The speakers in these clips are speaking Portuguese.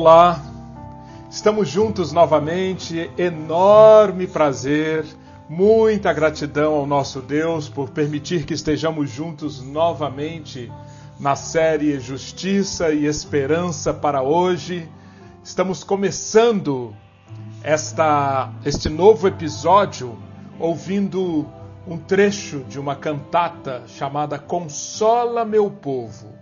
Olá, estamos juntos novamente, enorme prazer, muita gratidão ao nosso Deus por permitir que estejamos juntos novamente na série Justiça e Esperança para hoje. Estamos começando esta, este novo episódio ouvindo um trecho de uma cantata chamada Consola Meu Povo,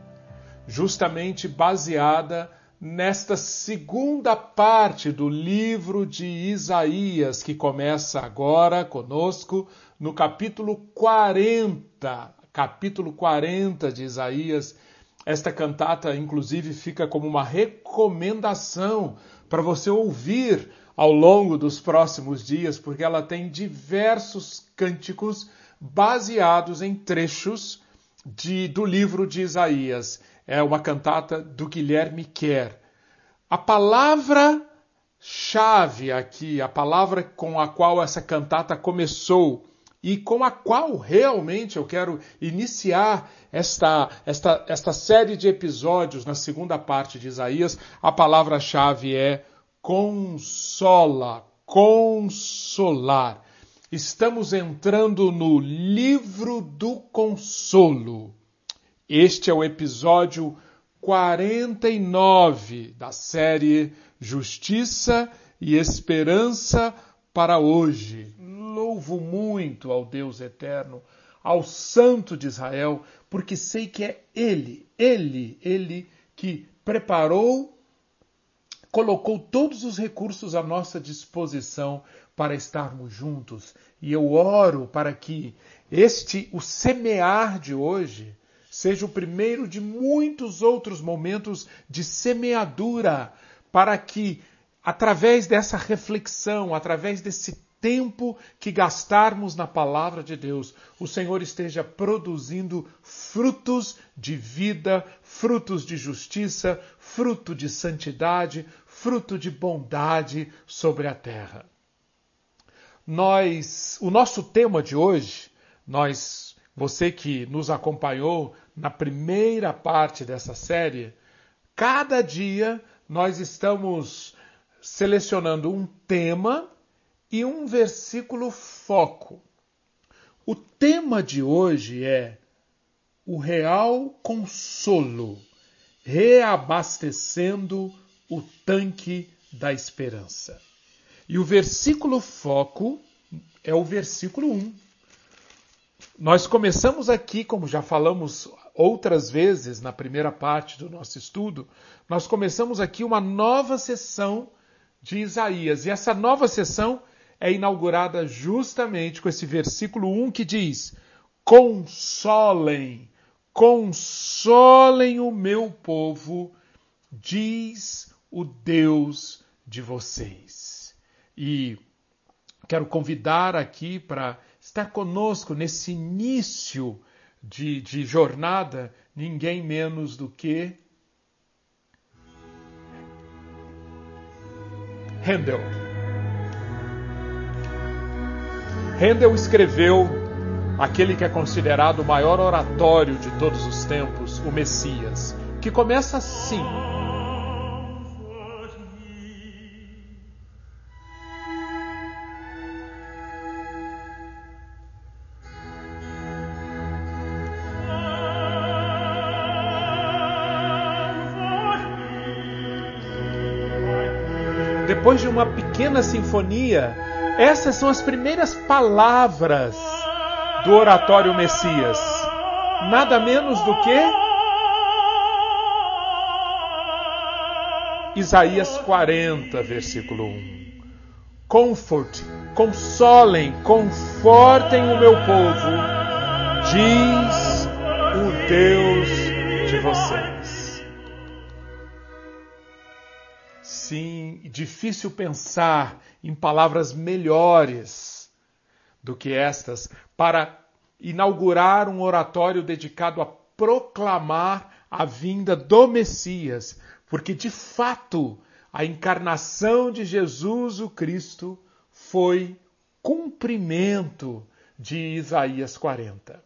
justamente baseada nesta segunda parte do livro de Isaías, que começa agora conosco no capítulo 40. Capítulo 40 de Isaías. Esta cantata, inclusive, fica como uma recomendação para você ouvir ao longo dos próximos dias, porque ela tem diversos cânticos baseados em trechos de, do livro de Isaías. É uma cantata do Guilherme Kerr. A palavra chave aqui, a palavra com a qual essa cantata começou e com a qual realmente eu quero iniciar esta, esta, esta série de episódios na segunda parte de Isaías, a palavra-chave é consola, consolar. Estamos entrando no livro do consolo. Este é o episódio 49 da série Justiça e Esperança para hoje. Louvo muito ao Deus eterno, ao Santo de Israel, porque sei que é Ele, Ele, Ele que preparou colocou todos os recursos à nossa disposição para estarmos juntos. E eu oro para que este, o semear de hoje, seja o primeiro de muitos outros momentos de semeadura, para que, através dessa reflexão, através desse tempo que gastarmos na palavra de Deus, o Senhor esteja produzindo frutos de vida, frutos de justiça, fruto de santidade, fruto de bondade sobre a terra. Nós, o nosso tema de hoje, nós, você que nos acompanhou na primeira parte dessa série, cada dia nós estamos selecionando um tema e um versículo foco. O tema de hoje é o real consolo, reabastecendo o tanque da esperança. E o versículo foco é o versículo 1. Nós começamos aqui, como já falamos outras vezes na primeira parte do nosso estudo, nós começamos aqui uma nova sessão de Isaías. E essa nova sessão é inaugurada justamente com esse versículo 1 que diz: Consolem, consolem o meu povo, diz o Deus de vocês. E quero convidar aqui para estar conosco nesse início de, de jornada ninguém menos do que Handel. Handel escreveu aquele que é considerado o maior oratório de todos os tempos, o Messias, que começa assim. Depois de uma pequena sinfonia, essas são as primeiras palavras do oratório Messias. Nada menos do que Isaías 40, versículo 1. Comfort, consolem, confortem o meu povo, diz o Deus de vocês. Sim, difícil pensar em palavras melhores do que estas para inaugurar um oratório dedicado a proclamar a vinda do Messias, porque de fato a encarnação de Jesus o Cristo foi cumprimento de Isaías 40.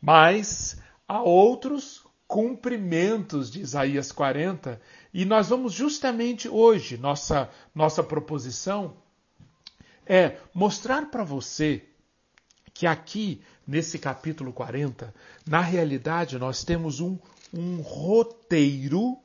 Mas há outros cumprimentos de Isaías 40 E nós vamos justamente hoje, nossa, nossa proposição é mostrar para você que aqui, nesse capítulo 40, na realidade nós temos um, um roteiro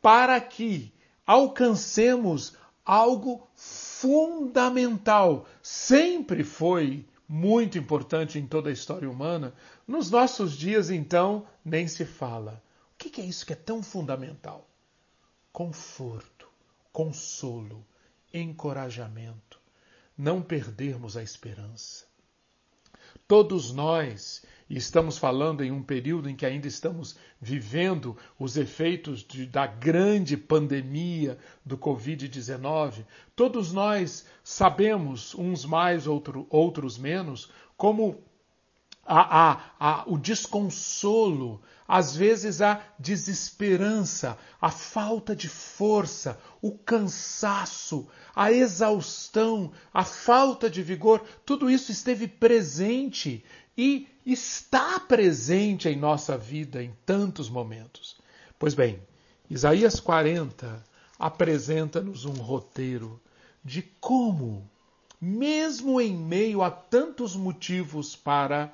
para que alcancemos algo fundamental. Sempre foi muito importante em toda a história humana. Nos nossos dias, então, nem se fala. O que é isso que é tão fundamental? Conforto, consolo, encorajamento, não perdermos a esperança. Todos nós e estamos falando em um período em que ainda estamos vivendo os efeitos de, da grande pandemia do Covid-19. Todos nós sabemos, uns mais, outro, outros menos, como a, a, a, o desconsolo, às vezes a desesperança, a falta de força, o cansaço, a exaustão, a falta de vigor, tudo isso esteve presente e está presente em nossa vida em tantos momentos. Pois bem, Isaías 40 apresenta-nos um roteiro de como, mesmo em meio a tantos motivos para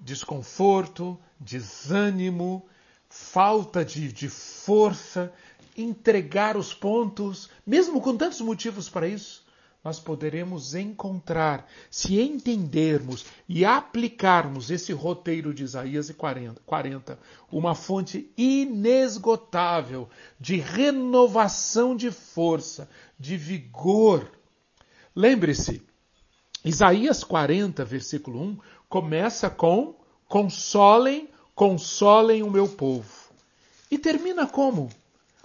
desconforto, desânimo, falta de, de força, entregar os pontos, mesmo com tantos motivos para isso, nós poderemos encontrar, se entendermos e aplicarmos esse roteiro de Isaías 40, 40 uma fonte inesgotável de renovação de força, de vigor. Lembre-se, Isaías 40, versículo 1, começa com: Consolem, consolem o meu povo. E termina como?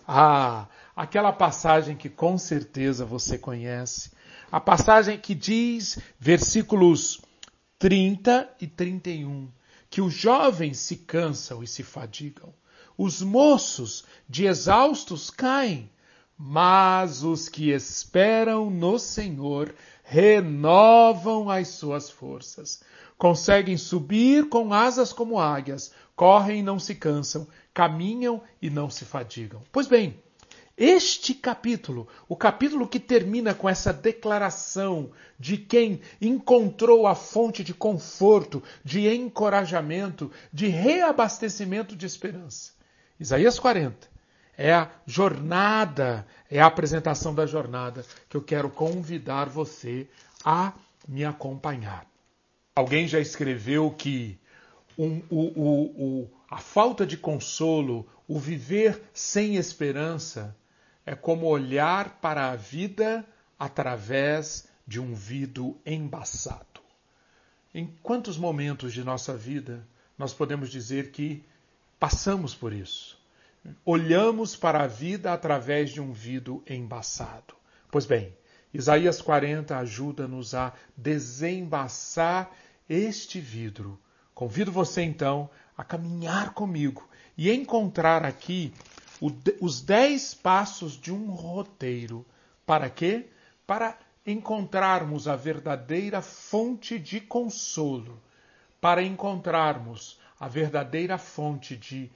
Ah, aquela passagem que com certeza você conhece a passagem que diz, versículos 30 e 31, que os jovens se cansam e se fadigam, os moços de exaustos caem, mas os que esperam no Senhor renovam as suas forças. Conseguem subir com asas como águias, correm e não se cansam, caminham e não se fadigam. Pois bem, este capítulo, o capítulo que termina com essa declaração de quem encontrou a fonte de conforto, de encorajamento, de reabastecimento de esperança. Isaías 40 é a jornada, é a apresentação da jornada que eu quero convidar você a me acompanhar. Alguém já escreveu que um, o, o, o, a falta de consolo, o viver sem esperança, é como olhar para a vida através de um vidro embaçado. Em quantos momentos de nossa vida nós podemos dizer que passamos por isso? Olhamos para a vida através de um vidro embaçado. Pois bem, Isaías 40 ajuda-nos a desembaçar este vidro. Convido você então a caminhar comigo e encontrar aqui os dez passos de um roteiro. Para quê? Para encontrarmos a verdadeira fonte de consolo, para encontrarmos a verdadeira fonte de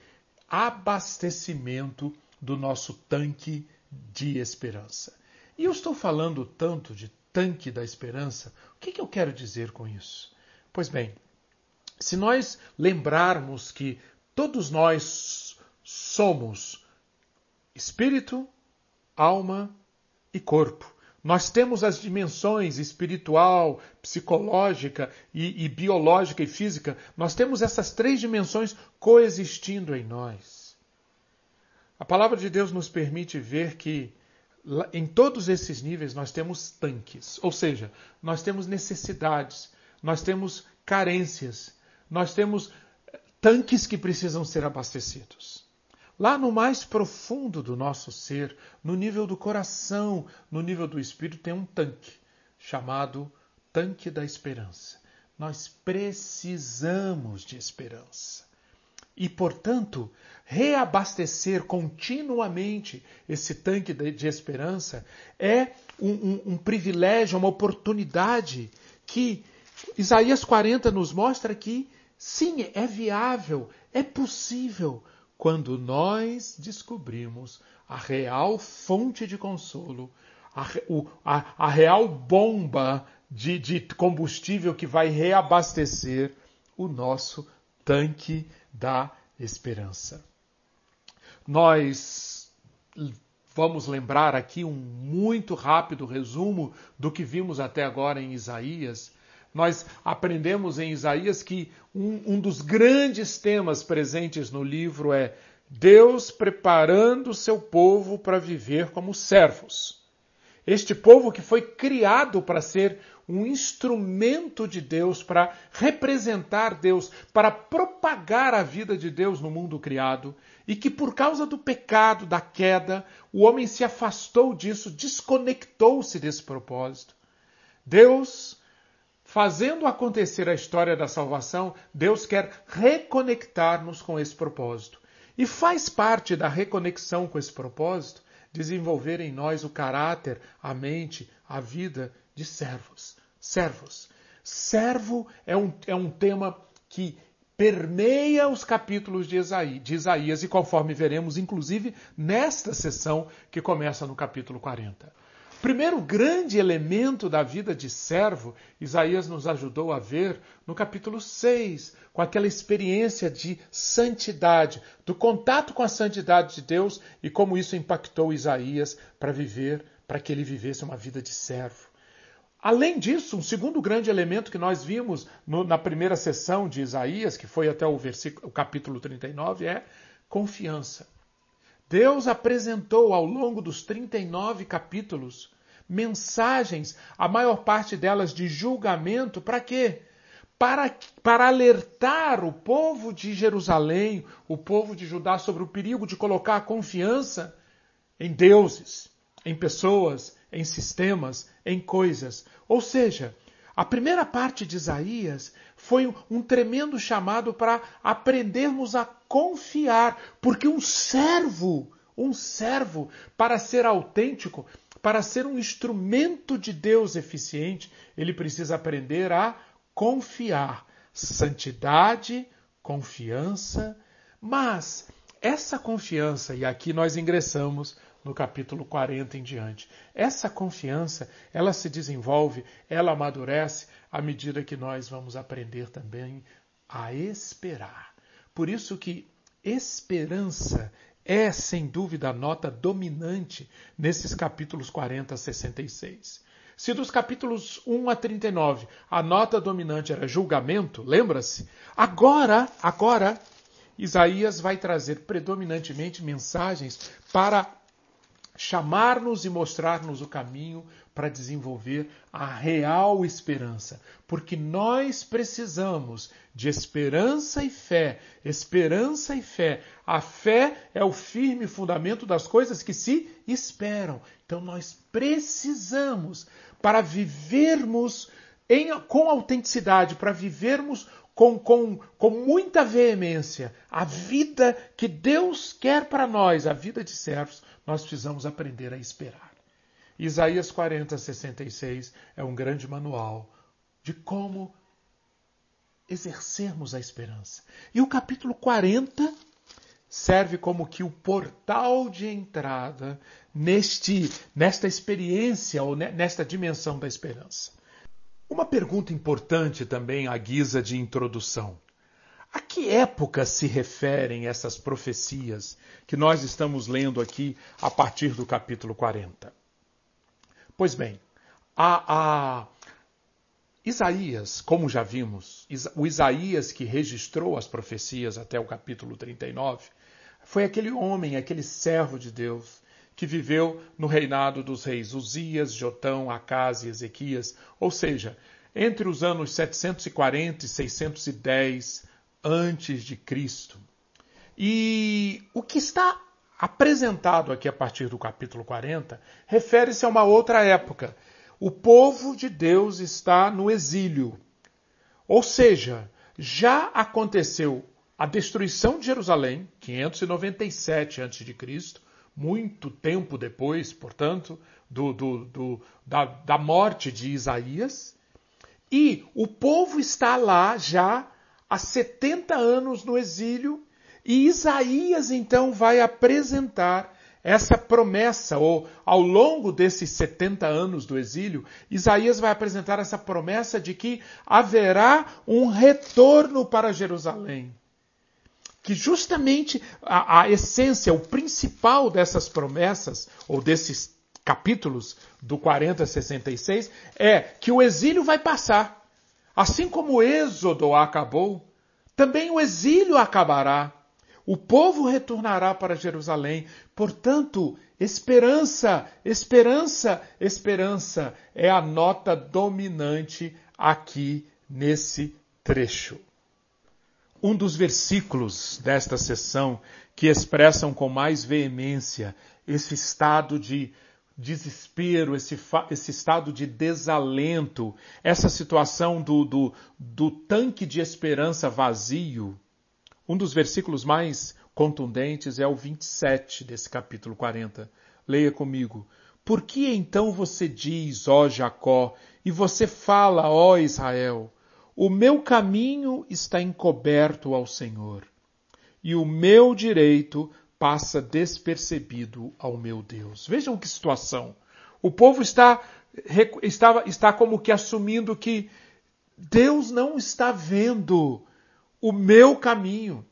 abastecimento do nosso tanque de esperança. E eu estou falando tanto de tanque da esperança, o que, que eu quero dizer com isso? Pois bem, se nós lembrarmos que todos nós somos espírito, alma e corpo. Nós temos as dimensões espiritual, psicológica e, e, biológica e física. Nós temos essas três dimensões coexistindo em nós. A palavra de Deus nos permite ver que em todos esses níveis nós temos tanques, ou seja, nós temos necessidades, nós temos carências, nós temos tanques que precisam ser abastecidos. Lá no mais profundo do nosso ser, no nível do coração, no nível do espírito, tem um tanque chamado tanque da esperança. Nós precisamos de esperança. E, portanto, reabastecer continuamente esse tanque de esperança é um, um, um privilégio, uma oportunidade que Isaías 40 nos mostra que, sim, é viável, é possível quando nós descobrimos a real fonte de consolo, a, o, a, a real bomba de, de combustível que vai reabastecer o nosso tanque da esperança. Nós vamos lembrar aqui um muito rápido resumo do que vimos até agora em Isaías. Nós aprendemos em Isaías que um, um dos grandes temas presentes no livro é Deus preparando o seu povo para viver como servos. Este povo que foi criado para ser um instrumento de Deus, para representar Deus, para propagar a vida de Deus no mundo criado, e que por causa do pecado, da queda, o homem se afastou disso, desconectou-se desse propósito. Deus, fazendo acontecer a história da salvação, Deus quer reconectar-nos com esse propósito. E faz parte da reconexão com esse propósito desenvolver em nós o caráter, a mente, a vida de servos. Servos. Servo é um, é um tema que permeia os capítulos de Isaías, de Isaías, e conforme veremos, inclusive, nesta sessão que começa no capítulo 40. Primeiro grande elemento da vida de servo, Isaías nos ajudou a ver no capítulo 6, com aquela experiência de santidade, do contato com a santidade de Deus e como isso impactou Isaías para viver, para que ele vivesse uma vida de servo. Além disso, um segundo grande elemento que nós vimos no, na primeira sessão de Isaías, que foi até o, o capítulo 39, é confiança. Deus apresentou ao longo dos 39 capítulos mensagens, a maior parte delas de julgamento, para quê? Para, para alertar o povo de Jerusalém, o povo de Judá, sobre o perigo de colocar a confiança em deuses, em pessoas, em sistemas, em coisas. Ou seja, a primeira parte de Isaías foi um tremendo chamado para aprendermos a confiar, porque um servo, um servo, para ser autêntico, para ser um instrumento de Deus eficiente, ele precisa aprender a confiar. Santidade, confiança, mas essa confiança, e aqui nós ingressamos no capítulo 40 em diante. Essa confiança, ela se desenvolve, ela amadurece à medida que nós vamos aprender também a esperar. Por isso que esperança é, sem dúvida, a nota dominante nesses capítulos 40 a 66. Se dos capítulos 1 a 39 a nota dominante era julgamento, lembra-se? Agora, agora, Isaías vai trazer predominantemente mensagens para chamar-nos e mostrar-nos o caminho para desenvolver a real esperança, porque nós precisamos de esperança e fé, esperança e fé. A fé é o firme fundamento das coisas que se esperam. Então nós precisamos para vivermos em, com autenticidade, para vivermos com, com, com muita veemência a vida que Deus quer para nós, a vida de servos, nós precisamos aprender a esperar. Isaías 40, 66 é um grande manual de como exercermos a esperança. E o capítulo 40 serve como que o portal de entrada neste, nesta experiência ou nesta dimensão da esperança. Uma pergunta importante também à guisa de introdução. A que época se referem essas profecias que nós estamos lendo aqui a partir do capítulo 40? Pois bem, a, a Isaías, como já vimos, o Isaías que registrou as profecias até o capítulo 39, foi aquele homem, aquele servo de Deus que viveu no reinado dos reis Uzias, Jotão, Acas e Ezequias, ou seja, entre os anos 740 e 610 antes de Cristo. E o que está apresentado aqui a partir do capítulo 40 refere-se a uma outra época. O povo de Deus está no exílio. Ou seja, já aconteceu a destruição de Jerusalém, 597 a.C., muito tempo depois, portanto, do, do, do, da, da morte de Isaías, e o povo está lá já há 70 anos no exílio, e Isaías então vai apresentar essa promessa, ou ao longo desses 70 anos do exílio, Isaías vai apresentar essa promessa de que haverá um retorno para Jerusalém. Que justamente a, a essência, o principal dessas promessas, ou desses capítulos do 40 a 66, é que o exílio vai passar. Assim como o êxodo acabou, também o exílio acabará. O povo retornará para Jerusalém. Portanto, esperança, esperança, esperança é a nota dominante aqui nesse trecho. Um dos versículos desta sessão que expressam com mais veemência esse estado de desespero, esse, esse estado de desalento, essa situação do, do, do tanque de esperança vazio, um dos versículos mais contundentes é o 27 desse capítulo 40. Leia comigo. Por que então você diz, ó Jacó, e você fala, ó Israel, o meu caminho está encoberto ao Senhor, e o meu direito passa despercebido ao meu Deus. Vejam que situação. O povo está, está, está como que assumindo que Deus não está vendo o meu caminho.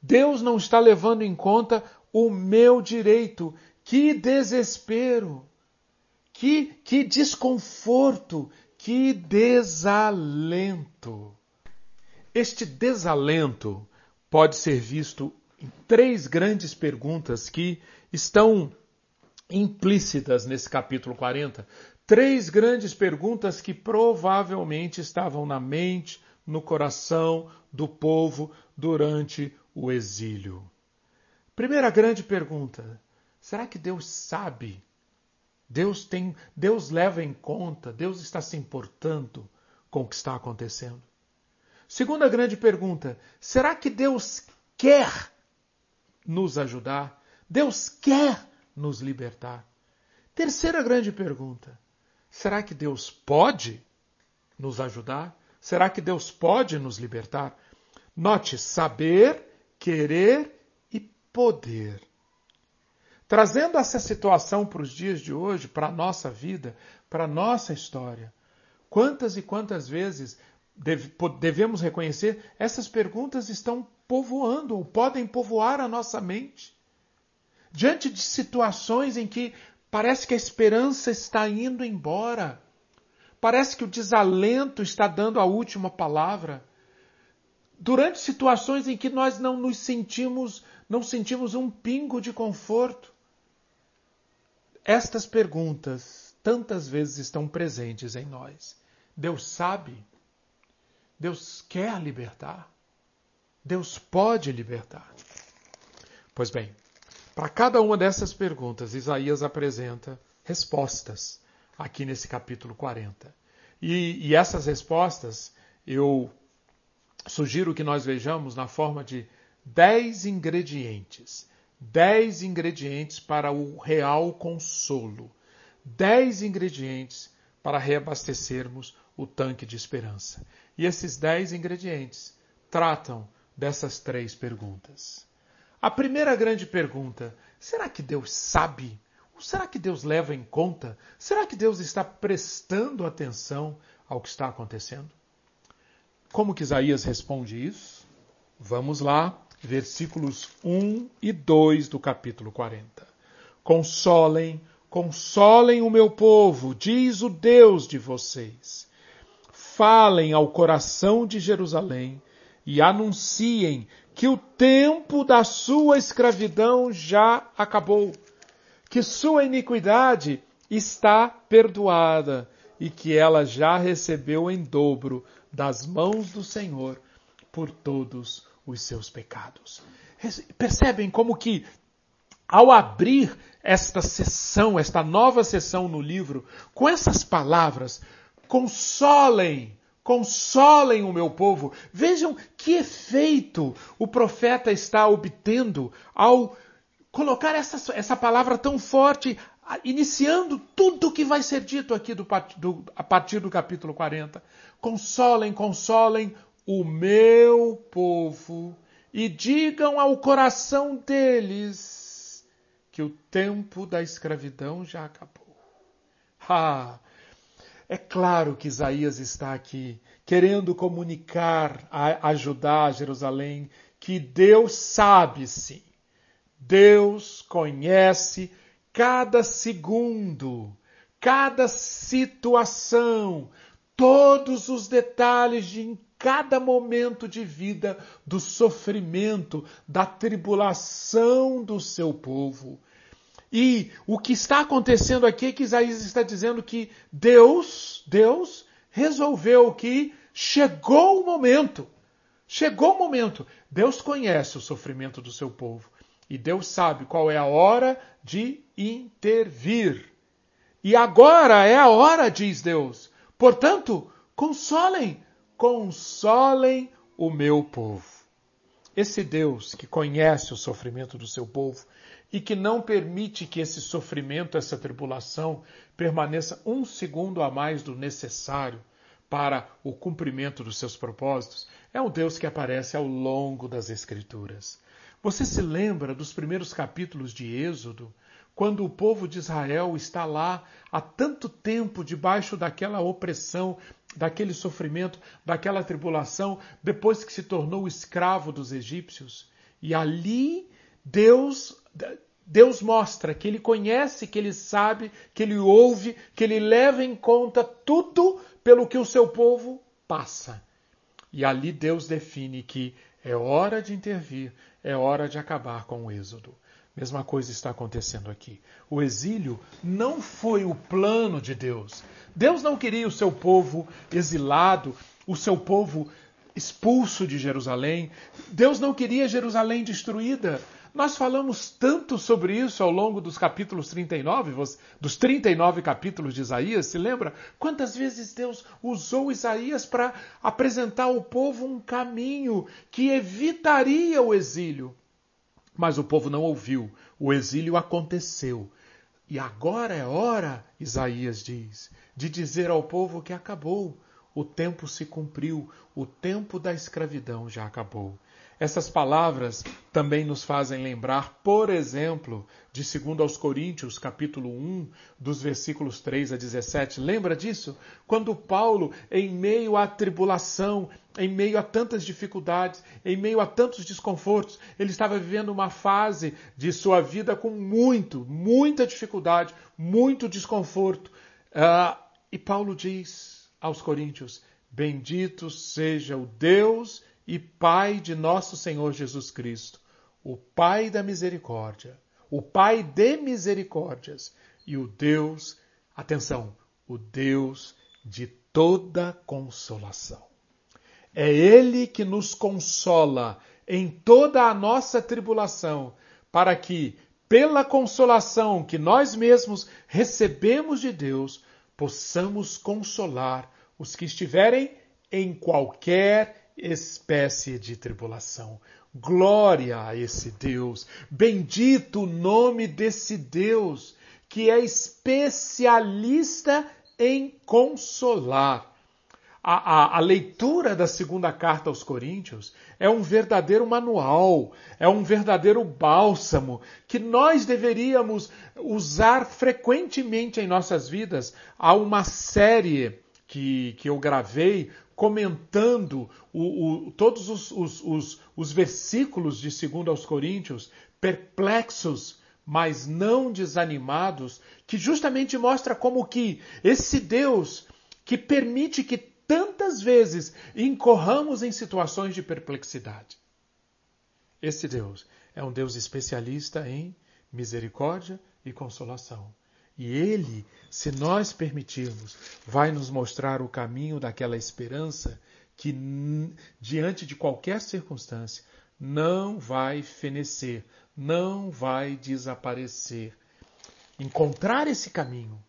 Deus não está levando em conta o meu direito. Que desespero, que, que desconforto, que desalento. Este desalento pode ser visto em três grandes perguntas que estão implícitas nesse capítulo 40. Três grandes perguntas que provavelmente estavam na mente, no coração do povo durante o exílio. Primeira grande pergunta: será que Deus sabe? Deus tem, Deus leva em conta, Deus está se importando com o que está acontecendo. Segunda grande pergunta: será que Deus quer nos ajudar? Deus quer nos libertar? Terceira grande pergunta: será que Deus pode nos ajudar? Será que Deus pode nos libertar? Note, saber, querer e poder. Trazendo essa situação para os dias de hoje, para a nossa vida, para a nossa história. Quantas e quantas vezes devemos reconhecer essas perguntas estão povoando ou podem povoar a nossa mente? Diante de situações em que parece que a esperança está indo embora, Parece que o desalento está dando a última palavra. Durante situações em que nós não nos sentimos, não sentimos um pingo de conforto. Estas perguntas tantas vezes estão presentes em nós. Deus sabe. Deus quer libertar. Deus pode libertar. Pois bem, para cada uma dessas perguntas, Isaías apresenta respostas aqui nesse capítulo 40. E, e essas respostas eu sugiro que nós vejamos na forma de dez ingredientes. Dez ingredientes para o real consolo. Dez ingredientes para reabastecermos o tanque de esperança. E esses dez ingredientes tratam dessas três perguntas. A primeira grande pergunta: será que Deus sabe Será que Deus leva em conta? Será que Deus está prestando atenção ao que está acontecendo? Como que Isaías responde isso? Vamos lá, versículos 1 e 2 do capítulo 40. Consolem, consolem o meu povo, diz o Deus de vocês. Falem ao coração de Jerusalém e anunciem que o tempo da sua escravidão já acabou que sua iniquidade está perdoada e que ela já recebeu em dobro das mãos do Senhor por todos os seus pecados. Percebem como que ao abrir esta sessão, esta nova sessão no livro, com essas palavras, consolem, consolem o meu povo. Vejam que efeito o profeta está obtendo ao colocar essa, essa palavra tão forte, iniciando tudo o que vai ser dito aqui do, do, a partir do capítulo 40. Consolem, consolem o meu povo e digam ao coração deles que o tempo da escravidão já acabou. Ah, é claro que Isaías está aqui querendo comunicar, ajudar Jerusalém, que Deus sabe sim. Deus conhece cada segundo, cada situação, todos os detalhes de cada momento de vida do sofrimento, da tribulação do seu povo. E o que está acontecendo aqui é que Isaías está dizendo que Deus, Deus resolveu que chegou o momento. Chegou o momento. Deus conhece o sofrimento do seu povo. E Deus sabe qual é a hora de intervir. E agora é a hora, diz Deus. Portanto, consolem, consolem o meu povo. Esse Deus que conhece o sofrimento do seu povo e que não permite que esse sofrimento, essa tribulação, permaneça um segundo a mais do necessário para o cumprimento dos seus propósitos, é um Deus que aparece ao longo das Escrituras. Você se lembra dos primeiros capítulos de Êxodo, quando o povo de Israel está lá há tanto tempo debaixo daquela opressão, daquele sofrimento, daquela tribulação, depois que se tornou escravo dos egípcios. E ali Deus Deus mostra que ele conhece, que ele sabe, que ele ouve, que ele leva em conta tudo pelo que o seu povo passa. E ali Deus define que é hora de intervir, é hora de acabar com o êxodo. Mesma coisa está acontecendo aqui. O exílio não foi o plano de Deus. Deus não queria o seu povo exilado, o seu povo expulso de Jerusalém. Deus não queria Jerusalém destruída. Nós falamos tanto sobre isso ao longo dos capítulos 39, dos 39 capítulos de Isaías, se lembra? Quantas vezes Deus usou Isaías para apresentar ao povo um caminho que evitaria o exílio. Mas o povo não ouviu. O exílio aconteceu. E agora é hora, Isaías diz, de dizer ao povo que acabou. O tempo se cumpriu, o tempo da escravidão já acabou. Essas palavras também nos fazem lembrar, por exemplo, de 2 aos Coríntios, capítulo 1, dos versículos 3 a 17. Lembra disso? Quando Paulo, em meio à tribulação, em meio a tantas dificuldades, em meio a tantos desconfortos, ele estava vivendo uma fase de sua vida com muito, muita dificuldade, muito desconforto. Uh, e Paulo diz aos Coríntios: Bendito seja o Deus e Pai de nosso Senhor Jesus Cristo, o Pai da misericórdia, o Pai de misericórdias e o Deus, atenção, o Deus de toda consolação. É Ele que nos consola em toda a nossa tribulação, para que, pela consolação que nós mesmos recebemos de Deus, possamos consolar os que estiverem em qualquer espécie de tribulação. Glória a esse Deus. Bendito o nome desse Deus que é especialista em consolar. A, a, a, leitura da segunda carta aos Coríntios é um verdadeiro manual, é um verdadeiro bálsamo que nós deveríamos usar frequentemente em nossas vidas. Há uma série que, que eu gravei comentando o, o, todos os, os, os, versículos de 2 aos Coríntios, perplexos, mas não desanimados, que justamente mostra como que esse Deus que permite que tantas vezes incorramos em situações de perplexidade. Esse Deus é um Deus especialista em misericórdia e consolação. E Ele, se nós permitirmos, vai nos mostrar o caminho daquela esperança que, diante de qualquer circunstância, não vai fenecer, não vai desaparecer. Encontrar esse caminho,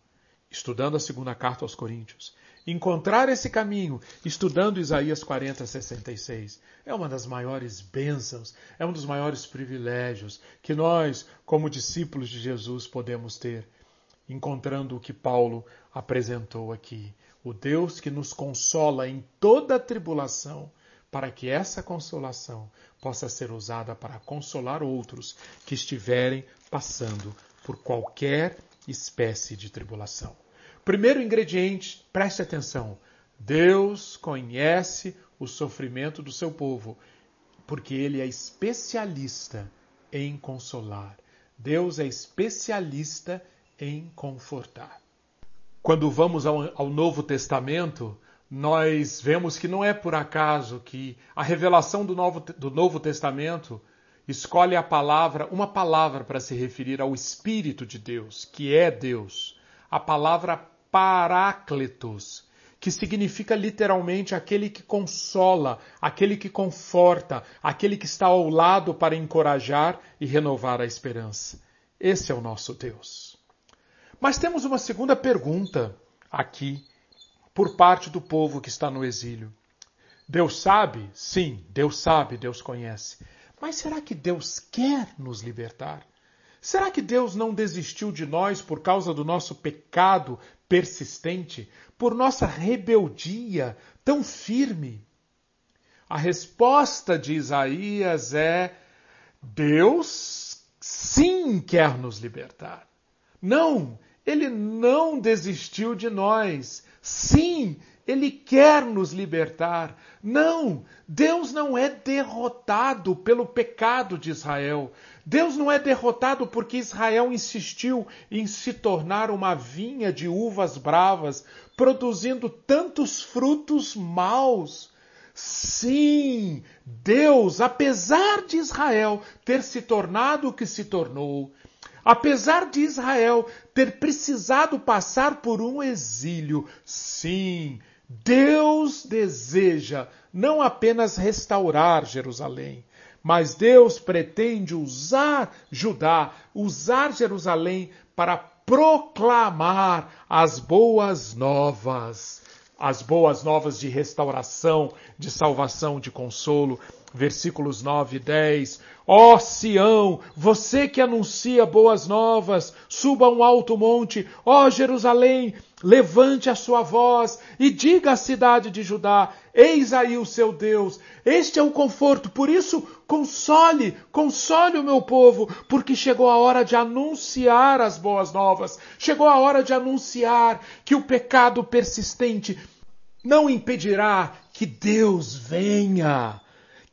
estudando a segunda carta aos Coríntios, encontrar esse caminho, estudando Isaías 40, 66, é uma das maiores bênçãos, é um dos maiores privilégios que nós, como discípulos de Jesus, podemos ter encontrando o que Paulo apresentou aqui. O Deus que nos consola em toda tribulação, para que essa consolação possa ser usada para consolar outros que estiverem passando por qualquer espécie de tribulação. Primeiro ingrediente, preste atenção: Deus conhece o sofrimento do seu povo, porque ele é especialista em consolar. Deus é especialista em confortar. Quando vamos ao, ao Novo Testamento, nós vemos que não é por acaso que a revelação do Novo, do Novo Testamento escolhe a palavra, uma palavra para se referir ao Espírito de Deus, que é Deus, a palavra Paráclitos, que significa literalmente aquele que consola, aquele que conforta, aquele que está ao lado para encorajar e renovar a esperança. Esse é o nosso Deus. Mas temos uma segunda pergunta aqui, por parte do povo que está no exílio. Deus sabe? Sim, Deus sabe, Deus conhece. Mas será que Deus quer nos libertar? Será que Deus não desistiu de nós por causa do nosso pecado persistente, por nossa rebeldia tão firme? A resposta de Isaías é: Deus sim quer nos libertar. Não, ele não desistiu de nós. Sim, ele quer nos libertar. Não, Deus não é derrotado pelo pecado de Israel. Deus não é derrotado porque Israel insistiu em se tornar uma vinha de uvas bravas, produzindo tantos frutos maus. Sim, Deus, apesar de Israel ter se tornado o que se tornou, Apesar de Israel ter precisado passar por um exílio, sim, Deus deseja não apenas restaurar Jerusalém, mas Deus pretende usar Judá, usar Jerusalém para proclamar as boas novas, as boas novas de restauração, de salvação, de consolo. Versículos 9 e 10. Ó Sião, você que anuncia boas novas, suba um alto monte. Ó Jerusalém, levante a sua voz e diga à cidade de Judá: Eis aí o seu Deus. Este é o conforto. Por isso, console, console o meu povo, porque chegou a hora de anunciar as boas novas. Chegou a hora de anunciar que o pecado persistente não impedirá que Deus venha.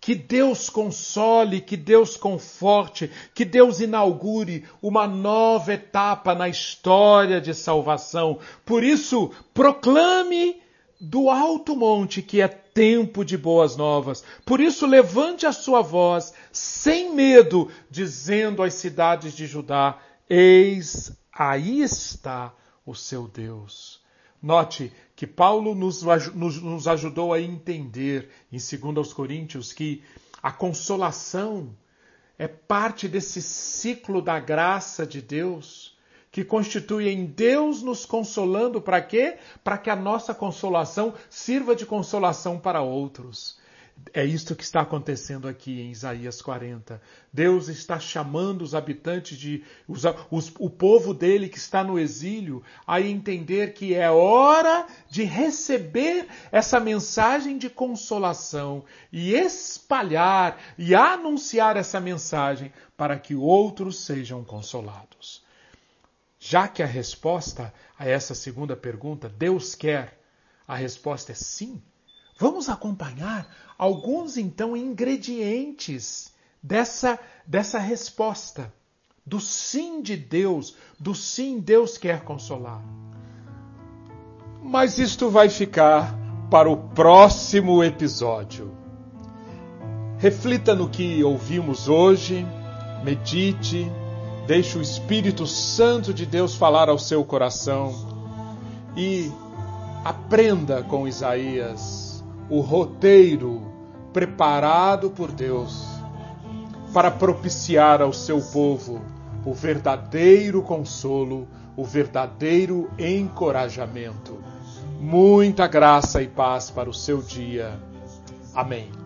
Que Deus console, que Deus conforte, que Deus inaugure uma nova etapa na história de salvação. Por isso, proclame do alto monte que é tempo de boas novas. Por isso, levante a sua voz sem medo, dizendo às cidades de Judá: Eis, aí está o seu Deus. Note que Paulo nos, nos, nos ajudou a entender em 2 Coríntios que a consolação é parte desse ciclo da graça de Deus, que constitui em Deus nos consolando para quê? Para que a nossa consolação sirva de consolação para outros. É isto que está acontecendo aqui em Isaías 40. Deus está chamando os habitantes de. Os, os, o povo dele que está no exílio a entender que é hora de receber essa mensagem de consolação e espalhar e anunciar essa mensagem para que outros sejam consolados. Já que a resposta a essa segunda pergunta, Deus quer, a resposta é sim. Vamos acompanhar alguns então ingredientes dessa dessa resposta do sim de Deus, do sim Deus quer consolar. Mas isto vai ficar para o próximo episódio. Reflita no que ouvimos hoje, medite, deixe o Espírito Santo de Deus falar ao seu coração e aprenda com Isaías o roteiro preparado por Deus para propiciar ao seu povo o verdadeiro consolo, o verdadeiro encorajamento. Muita graça e paz para o seu dia. Amém.